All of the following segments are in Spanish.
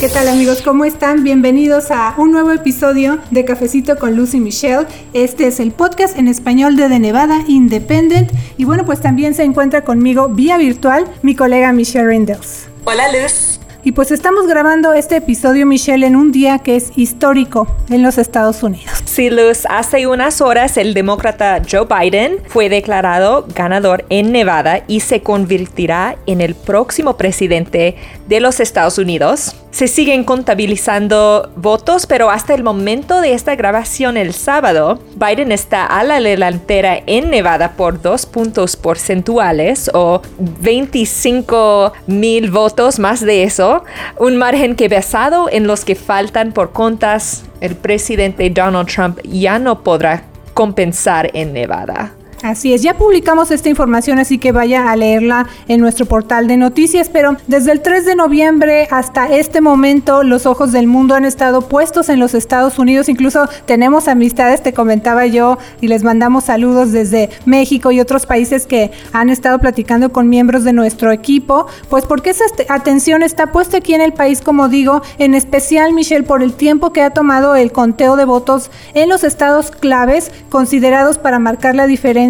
¿Qué tal amigos? ¿Cómo están? Bienvenidos a un nuevo episodio de Cafecito con Lucy Michelle. Este es el podcast en español de The Nevada Independent. Y bueno, pues también se encuentra conmigo vía virtual mi colega Michelle Rindels. Hola Luz. Y pues estamos grabando este episodio, Michelle, en un día que es histórico en los Estados Unidos. Sí, Luz, hace unas horas el demócrata Joe Biden fue declarado ganador en Nevada y se convertirá en el próximo presidente de los Estados Unidos. Se siguen contabilizando votos, pero hasta el momento de esta grabación el sábado, Biden está a la delantera en Nevada por dos puntos porcentuales o 25 mil votos más de eso, un margen que basado en los que faltan por contas, el presidente Donald Trump ya no podrá compensar en Nevada. Así es, ya publicamos esta información, así que vaya a leerla en nuestro portal de noticias, pero desde el 3 de noviembre hasta este momento los ojos del mundo han estado puestos en los Estados Unidos, incluso tenemos amistades, te comentaba yo, y les mandamos saludos desde México y otros países que han estado platicando con miembros de nuestro equipo, pues porque esa atención está puesta aquí en el país, como digo, en especial Michelle, por el tiempo que ha tomado el conteo de votos en los estados claves considerados para marcar la diferencia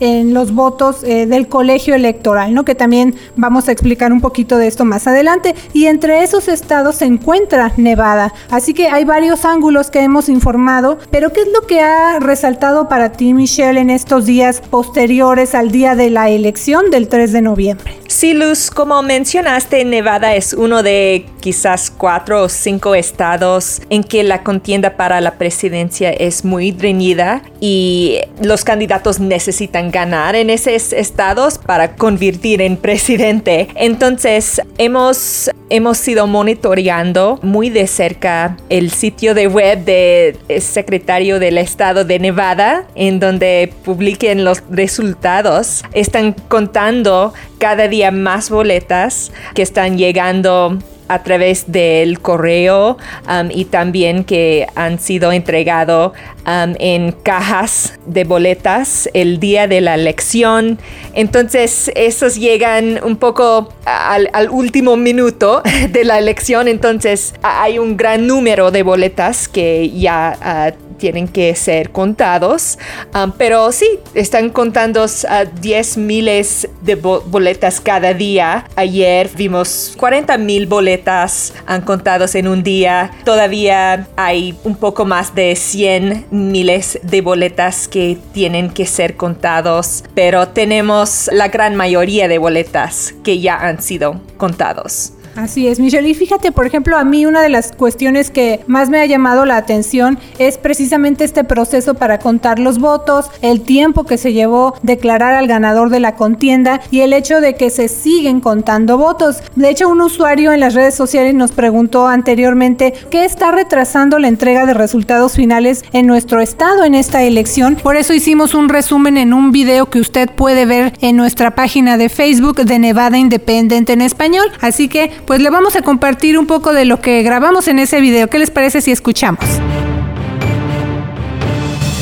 en los votos eh, del colegio electoral, ¿no? Que también vamos a explicar un poquito de esto más adelante. Y entre esos estados se encuentra Nevada. Así que hay varios ángulos que hemos informado. Pero ¿qué es lo que ha resaltado para ti, Michelle, en estos días posteriores al día de la elección del 3 de noviembre? Sí, Luz, como mencionaste, Nevada es uno de quizás cuatro o cinco estados en que la contienda para la presidencia es muy reñida y los candidatos necesitan ganar en esos estados para convertir en presidente. Entonces, hemos, hemos sido monitoreando muy de cerca el sitio de web del secretario del estado de Nevada, en donde publiquen los resultados. Están contando cada día más boletas que están llegando a través del correo um, y también que han sido entregados um, en cajas de boletas el día de la elección. Entonces, esos llegan un poco al, último minuto de la elección. Entonces, hay un gran número de boletas que ya... Uh, tienen que ser contados, um, pero sí, están contando a 10 miles de boletas cada día. Ayer vimos 40 mil boletas han contados en un día. Todavía hay un poco más de 100 miles de boletas que tienen que ser contados, pero tenemos la gran mayoría de boletas que ya han sido contados. Así es, Michelle. Y fíjate, por ejemplo, a mí una de las cuestiones que más me ha llamado la atención es precisamente este proceso para contar los votos, el tiempo que se llevó declarar al ganador de la contienda y el hecho de que se siguen contando votos. De hecho, un usuario en las redes sociales nos preguntó anteriormente qué está retrasando la entrega de resultados finales en nuestro estado en esta elección. Por eso hicimos un resumen en un video que usted puede ver en nuestra página de Facebook de Nevada Independent en español. Así que pues le vamos a compartir un poco de lo que grabamos en ese video. ¿Qué les parece si escuchamos?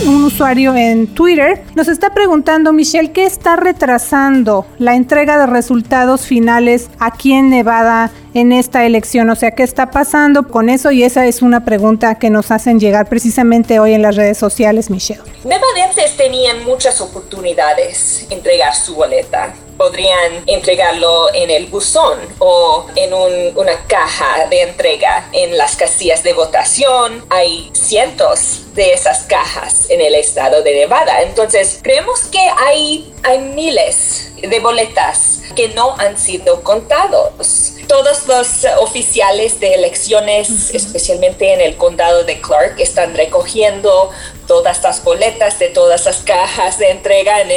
un usuario en Twitter nos está preguntando, Michelle, ¿qué está retrasando la entrega de resultados finales aquí en Nevada en esta elección? O sea, ¿qué está pasando con eso? Y esa es una pregunta que nos hacen llegar precisamente hoy en las redes sociales, Michelle. Nevadenses tenían muchas oportunidades entregar su boleta podrían entregarlo en el buzón o en una caja de entrega en las casillas de votación. Hay cientos de esas cajas en el estado de Nevada. Entonces, creemos que hay, hay miles de boletas que no han sido contados todos los oficiales de elecciones, especialmente en el condado de Clark, están recogiendo todas las boletas de todas las cajas de entrega en,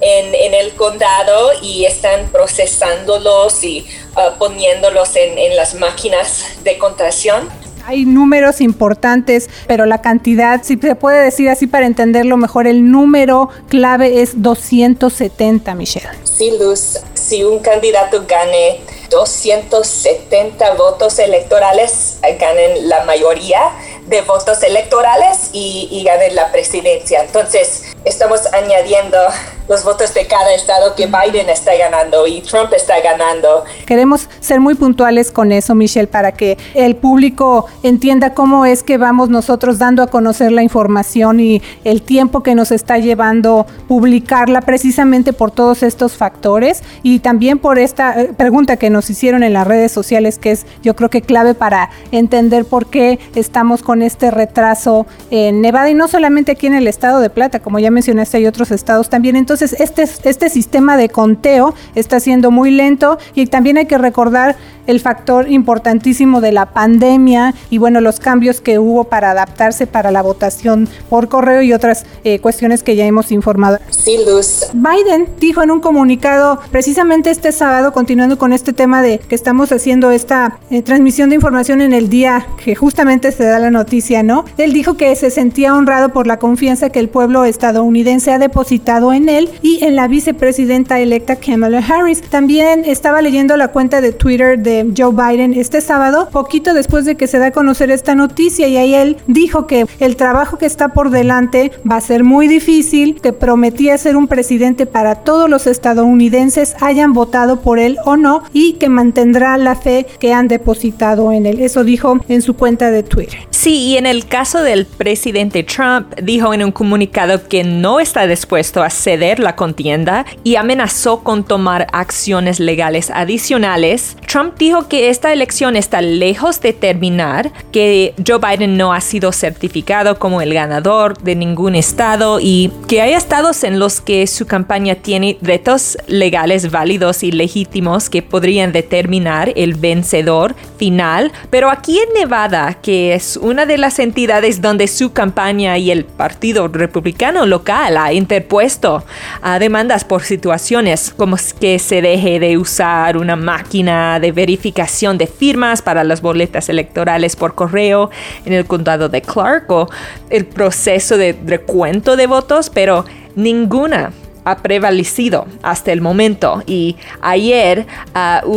en, el condado y están procesándolos y uh, poniéndolos en, en las máquinas de contación. Hay números importantes, pero la cantidad, si se puede decir así para entenderlo mejor, el número clave es 270, Michelle. Sí, Luz, si un candidato gane 270 votos electorales, ganen la mayoría de votos electorales y, y ganen la presidencia. Entonces, estamos añadiendo los votos de cada estado que Biden está ganando y Trump está ganando. Queremos ser muy puntuales con eso, Michelle, para que el público entienda cómo es que vamos nosotros dando a conocer la información y el tiempo que nos está llevando publicarla precisamente por todos estos factores y también por esta eh, pregunta que nos hicieron en las redes sociales que es yo creo que clave para entender por qué estamos con este retraso en Nevada y no solamente aquí en el estado de Plata, como ya mencionaste, hay otros estados también. Entonces, este, este sistema de conteo está siendo muy lento y también hay que recordar el factor importantísimo de la pandemia y bueno, los cambios que hubo para adaptarse para la votación por correo y otras eh, cuestiones que ya hemos informado. Sí, Luz. Biden dijo en un comunicado precisamente este sábado, continuando con este tema de que estamos haciendo esta eh, transmisión de información en el día que justamente se da la noticia, ¿no? Él dijo que se sentía honrado por la confianza que el pueblo estadounidense ha depositado en él y en la vicepresidenta electa Kamala Harris. También estaba leyendo la cuenta de Twitter de Joe Biden este sábado, poquito después de que se da a conocer esta noticia y ahí él dijo que el trabajo que está por delante va a ser muy difícil, que prometía ser un presidente para todos los estadounidenses, hayan votado por él o no, y que mantendrá la fe que han depositado en él. Eso dijo en su cuenta de Twitter. Sí, y en el caso del presidente Trump, dijo en un comunicado que no está dispuesto a ceder la contienda y amenazó con tomar acciones legales adicionales. Trump dijo que esta elección está lejos de terminar, que Joe Biden no ha sido certificado como el ganador de ningún estado y que hay estados en los que su campaña tiene retos legales válidos y legítimos que podrían determinar el vencedor final. Pero aquí en Nevada, que es una de las entidades donde su campaña y el Partido Republicano local ha interpuesto a demandas por situaciones como que se deje de usar una máquina de verificación de firmas para las boletas electorales por correo en el condado de Clark o el proceso de recuento de votos, pero ninguna ha prevalecido hasta el momento y ayer uh,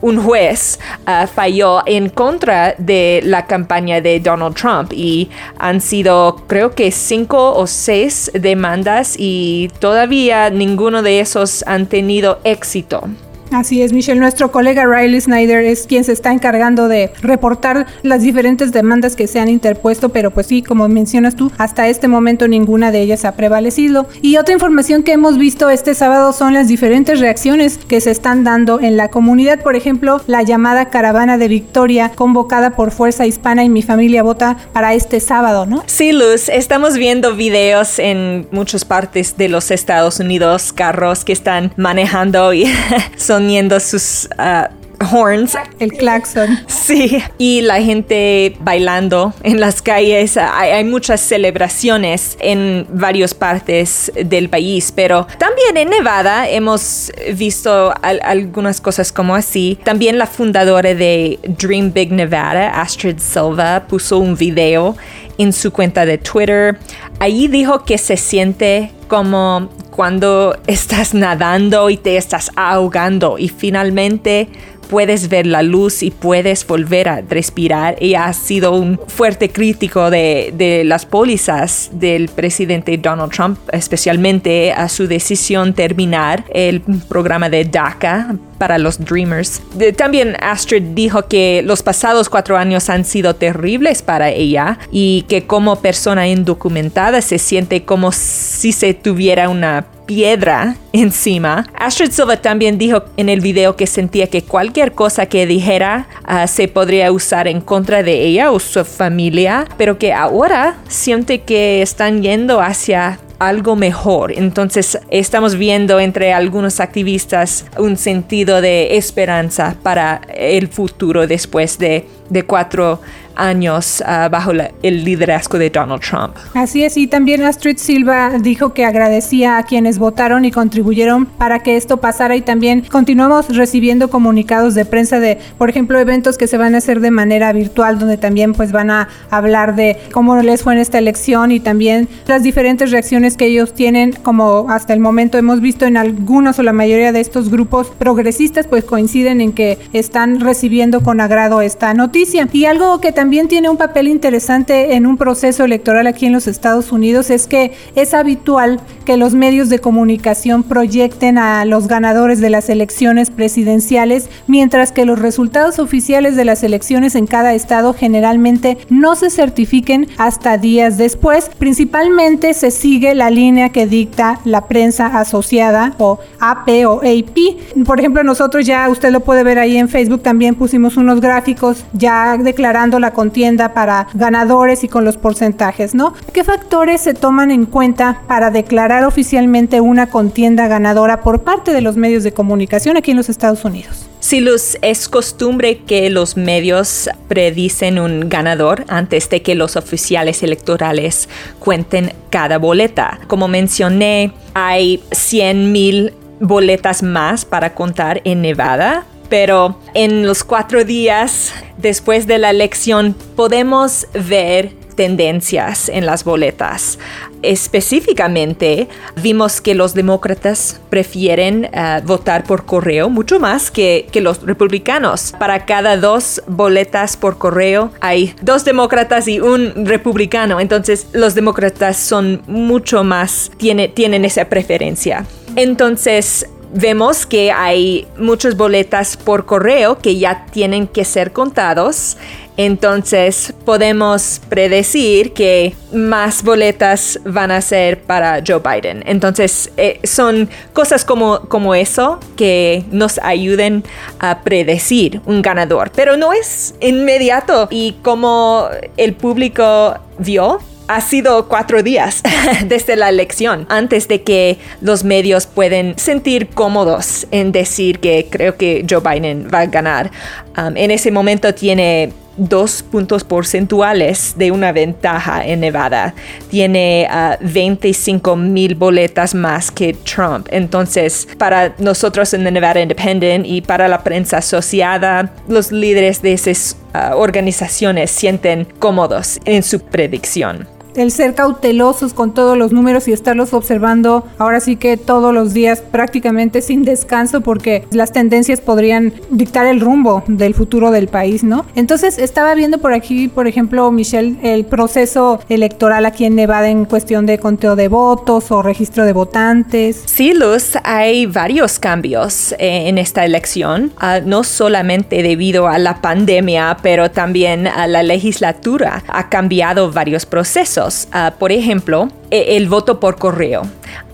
un juez uh, falló en contra de la campaña de Donald Trump y han sido creo que cinco o seis demandas y todavía ninguno de esos han tenido éxito. Así es, Michelle. Nuestro colega Riley Snyder es quien se está encargando de reportar las diferentes demandas que se han interpuesto, pero pues sí, como mencionas tú, hasta este momento ninguna de ellas ha prevalecido. Y otra información que hemos visto este sábado son las diferentes reacciones que se están dando en la comunidad. Por ejemplo, la llamada Caravana de Victoria convocada por Fuerza Hispana y Mi Familia Vota para este sábado, ¿no? Sí, Luz, estamos viendo videos en muchas partes de los Estados Unidos, carros que están manejando y son soniendo sus uh, horns. El claxon. Sí, y la gente bailando en las calles. Hay, muchas celebraciones en varias partes del país, pero también en Nevada hemos visto algunas cosas como así. También la fundadora de Dream Big Nevada, Astrid Silva, puso un video en su cuenta de Twitter. Allí dijo que se siente como cuando estás nadando y te estás ahogando y finalmente puedes ver la luz y puedes volver a respirar. Ella ha sido un fuerte crítico de, de, las pólizas del presidente Donald Trump, especialmente a su decisión terminar el programa de DACA para los Dreamers. También Astrid dijo que los pasados cuatro años han sido terribles para ella y que como persona indocumentada se siente como si se tuviera una piedra encima. Astrid Silva también dijo en el video que sentía que cualquier cosa que dijera ah, se podría usar en contra de ella o su familia, pero que ahora siente que están yendo hacia algo mejor. Entonces estamos viendo entre algunos activistas un sentido de esperanza para el futuro después de, de cuatro años ah, bajo el liderazgo de Donald Trump. Así es, y también Astrid Silva dijo que agradecía a quienes votaron y contribuyeron para que esto pasara y también continuamos recibiendo comunicados de prensa de, por ejemplo, eventos que se van a hacer de manera virtual donde también pues van a hablar de cómo les fue en esta elección y también las diferentes reacciones que ellos tienen, como hasta el momento hemos visto en algunos o la mayoría de estos grupos progresistas pues coinciden en que están recibiendo con agrado esta noticia. Y algo que también también tiene un papel interesante en un proceso electoral aquí en los Estados Unidos es que es habitual que los medios de comunicación proyecten a los ganadores de las elecciones presidenciales, mientras que los resultados oficiales de las elecciones en cada estado generalmente no se certifiquen hasta días después. Principalmente se sigue la línea que dicta la prensa asociada o AP o AP. Por ejemplo, nosotros ya, usted lo puede ver ahí en Facebook, también pusimos unos gráficos ya declarando la contienda para ganadores y con los porcentajes, ¿no? ¿Qué factores se toman en cuenta para declarar oficialmente una contienda ganadora por parte de los medios de comunicación aquí en los Estados Unidos? Sí, Luz, es costumbre que los medios predicen un ganador antes de que los oficiales electorales cuenten cada boleta. Como mencioné, hay 100 mil boletas más para contar en Nevada, pero en los cuatro días después de la elección podemos ver tendencias en las boletas. Específicamente, vimos que los demócratas prefieren eh, votar por correo mucho más que, que, los republicanos. Para cada dos boletas por correo hay dos demócratas y un republicano. Entonces, los demócratas son mucho más, tiene, tienen esa preferencia. Entonces, vemos que hay muchas boletas por correo que ya tienen que ser contados. Entonces podemos predecir que más boletas van a ser para Joe Biden. Entonces eh, son cosas como, como eso que nos ayuden a predecir un ganador. Pero no es inmediato y como el público vio, ha sido cuatro días desde la elección antes de que los medios pueden sentir cómodos en decir que creo que Joe Biden va a ganar. Um, en ese momento tiene dos puntos porcentuales de una ventaja en Nevada. Tiene 25 uh, mil boletas más que Trump. Entonces, para nosotros en Nevada Independent y para la prensa asociada, los líderes de esas uh, organizaciones sienten cómodos en su predicción el ser cautelosos con todos los números y estarlos observando ahora sí que todos los días prácticamente sin descanso porque las tendencias podrían dictar el rumbo del futuro del país, ¿no? Entonces estaba viendo por aquí, por ejemplo, Michelle, el proceso electoral aquí en Nevada en cuestión de conteo de votos o registro de votantes. Sí, Luz, hay varios cambios en esta elección, uh, no solamente debido a la pandemia, pero también a la legislatura ha cambiado varios procesos. Ah, por ejemplo, e, el voto por correo.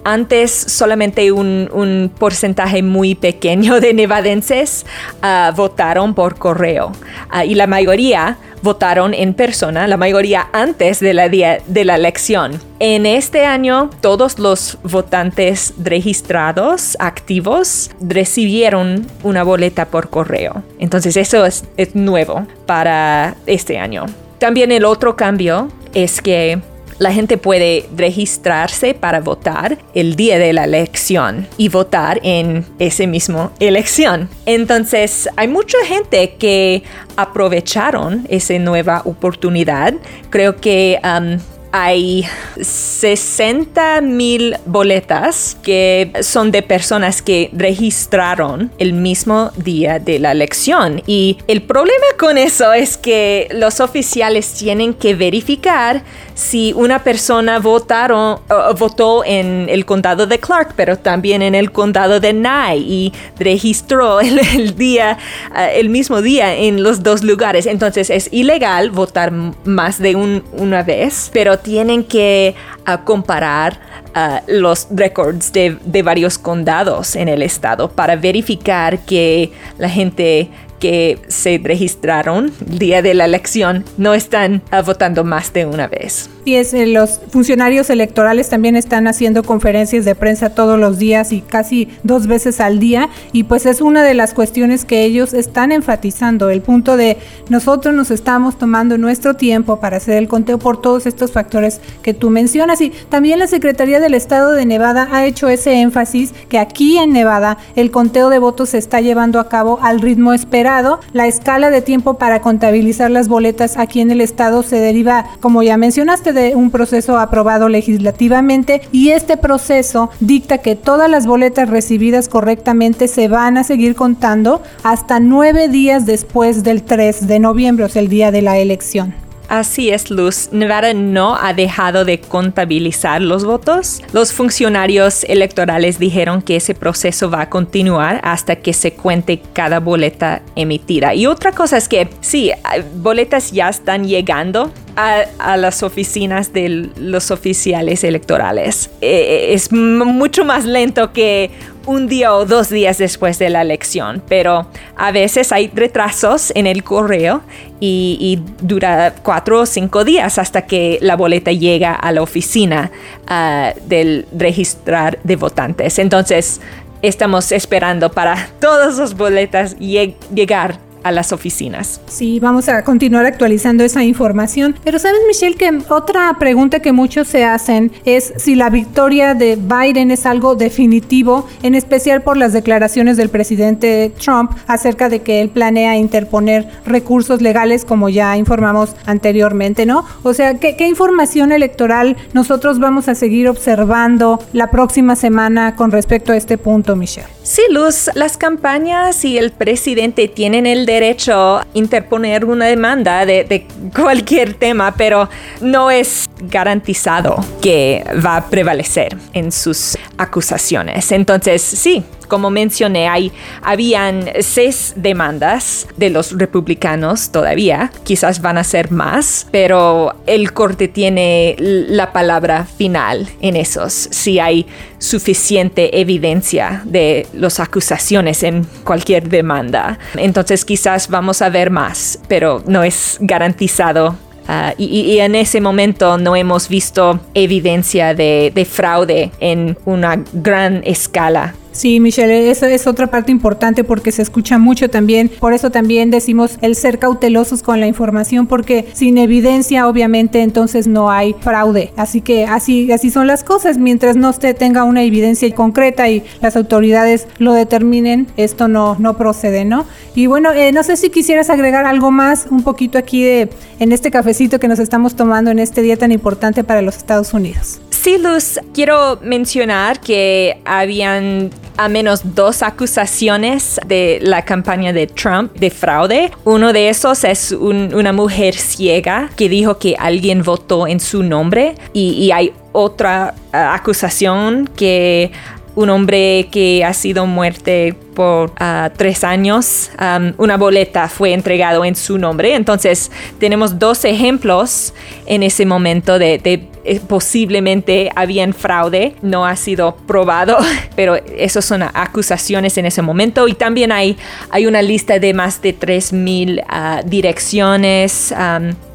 Antes solamente un, porcentaje muy pequeño de nevadenses ah, votaron por correo ah, y la mayoría votaron en persona, la mayoría antes de la día de la elección. En este año, todos los votantes registrados activos recibieron una boleta por correo. Entonces eso es nuevo para este año. También el otro cambio es que la gente puede registrarse para votar el día de la elección y votar en ese mismo elección. Entonces, hay mucha gente que aprovecharon esa nueva oportunidad. Creo que um, hay 60 mil boletas que son de personas que registraron el mismo día de la elección. Y el problema con eso es que los oficiales tienen que verificar si una persona votaron, votó en el condado de Clark, pero también en el condado de Nye y registró el, día, eh, el mismo día en los dos lugares. Entonces es ilegal votar más de una vez, pero tienen que ah, comparar ah, los records de, de varios condados en el estado para verificar que la gente que se registraron el día de la elección no están ah, votando más de una vez. Y es, eh, los funcionarios electorales también están haciendo conferencias de prensa todos los días y casi dos veces al día. Y pues es una de las cuestiones que ellos están enfatizando, el punto de nosotros nos estamos tomando nuestro tiempo para hacer el conteo por todos estos factores que tú mencionas. Y también la Secretaría del Estado de Nevada ha hecho ese énfasis que aquí en Nevada el conteo de votos se está llevando a cabo al ritmo esperado. La escala de tiempo para contabilizar las boletas aquí en el estado se deriva, como ya mencionaste, de un proceso aprobado legislativamente y este proceso dicta que todas las boletas recibidas correctamente se van a seguir contando hasta nueve días después del 3 de noviembre, o sea, el día de la elección. Así es, Luz. Nevada no ha dejado de contabilizar los votos. Los funcionarios electorales dijeron que ese proceso va a continuar hasta que se cuente cada boleta emitida. Y otra cosa es que sí, boletas ya están llegando a, las oficinas de los oficiales electorales. Eh, es mucho más lento que un día o dos días después de la elección, pero a veces hay retrasos en el correo y, dura cuatro o cinco días hasta que la boleta llega a la oficina ah, del registrar de votantes. Entonces, estamos esperando para todas las boletas llegar a las oficinas. Sí, vamos a continuar actualizando esa información. Pero sabes, Michelle, que otra pregunta que muchos se hacen es si la victoria de Biden es algo definitivo, en especial por las declaraciones del presidente Trump acerca de que él planea interponer recursos legales, como ya informamos anteriormente, ¿no? O sea, ¿qué, qué información electoral nosotros vamos a seguir observando la próxima semana con respecto a este punto, Michelle? Sí, Luz, las campañas y el presidente tienen el derecho a interponer una demanda de, cualquier tema, pero no es garantizado que va a prevalecer en sus acusaciones. Entonces, sí, como mencioné, hay, habían seis demandas de los republicanos todavía. Quizás van a ser más, pero el corte tiene la palabra final en esos. Si hay suficiente evidencia de las acusaciones en cualquier demanda. Entonces quizás vamos a ver más, pero no es garantizado Ah, y, en ese momento no hemos visto evidencia de fraude en una gran escala Sí, Michelle, eso es otra parte importante porque se escucha mucho también. Por eso también decimos el ser cautelosos con la información porque sin evidencia obviamente entonces no hay fraude. Así que así, así son las cosas. Mientras no se tenga una evidencia concreta y las autoridades lo determinen, esto no, no procede, ¿no? Y bueno, eh, no sé si quisieras agregar algo más un poquito aquí de, en este cafecito que nos estamos tomando en este día tan importante para los Estados Unidos. Sí, Luz, quiero mencionar que habían a menos dos acusaciones de la campaña de Trump de fraude. Uno de esos es una mujer ciega que dijo que alguien votó en su nombre y, hay otra uh, acusación que un hombre que ha sido muerto por uh, tres años, una boleta fue entregado en su nombre. Entonces tenemos dos ejemplos en ese momento de eh, posiblemente habían fraude, no ha sido probado, pero esas son acusaciones en ese momento. Y también hay, hay una lista de más de 3.000 ah, direcciones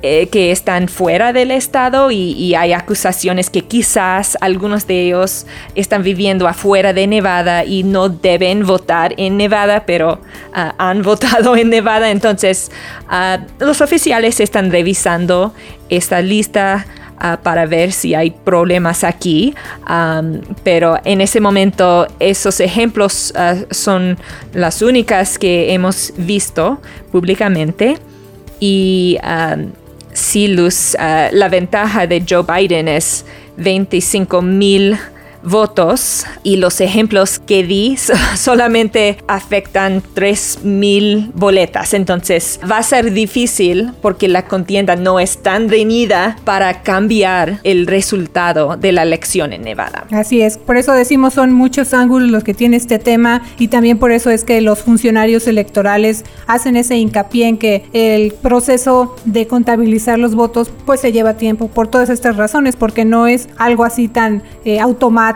eh, que están fuera del estado y, hay acusaciones que quizás algunos de ellos están viviendo afuera de Nevada y no deben votar en Nevada, pero ah, han votado en Nevada. Entonces, ah, los oficiales están revisando esta lista. Ah, para ver si hay problemas aquí. pero en ese momento esos ejemplos ah, son las únicas que hemos visto públicamente. Y si Luz, ah, la ventaja de Joe Biden es 25 mil votos y los ejemplos que di solamente afectan 3.000 boletas. Entonces va a ser difícil porque la contienda no es tan reñida para cambiar el resultado de la elección en Nevada. Así es, por eso decimos son muchos ángulos los que tiene este tema y también por eso es que los funcionarios electorales hacen ese hincapié en que el proceso de contabilizar los votos pues se lleva tiempo por todas estas razones porque no es algo así tan eh, automático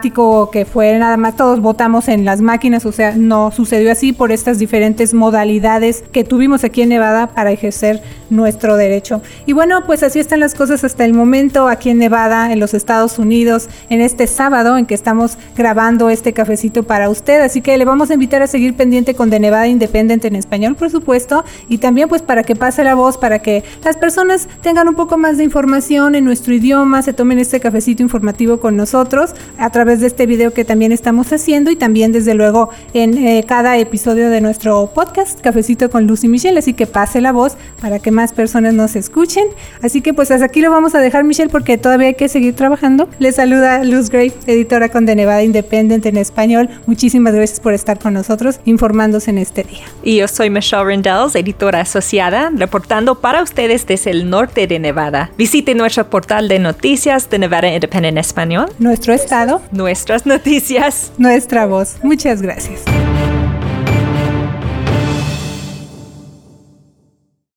que fue nada más todos votamos en las máquinas, o sea, no sucedió así por estas diferentes modalidades que tuvimos aquí en Nevada para ejercer nuestro derecho. Y bueno, pues así están las cosas hasta el momento aquí en Nevada, en los Estados Unidos, en este sábado en que estamos grabando este cafecito para usted, así que le vamos a invitar a seguir pendiente con The Nevada Independent en español, por supuesto, y también pues para que pase la voz, para que las personas tengan un poco más de información en nuestro idioma, se tomen este cafecito informativo con nosotros a través través de este video que también estamos haciendo y también desde luego en eh, cada episodio de nuestro podcast Cafecito con Luz y Michelle, así que pase la voz para que más personas nos escuchen. Así que pues hasta aquí lo vamos a dejar Michelle porque todavía hay que seguir trabajando. Les saluda Luz Gray, editora con De Nevada Independent en español. Muchísimas gracias por estar con nosotros informándose en este día. Y yo soy Michelle Rendells, editora asociada, reportando para ustedes desde el norte de Nevada. Visite nuestro portal de noticias de Nevada Independent en español. Nuestro estado. Nuestras noticias. Nuestra voz. Muchas gracias.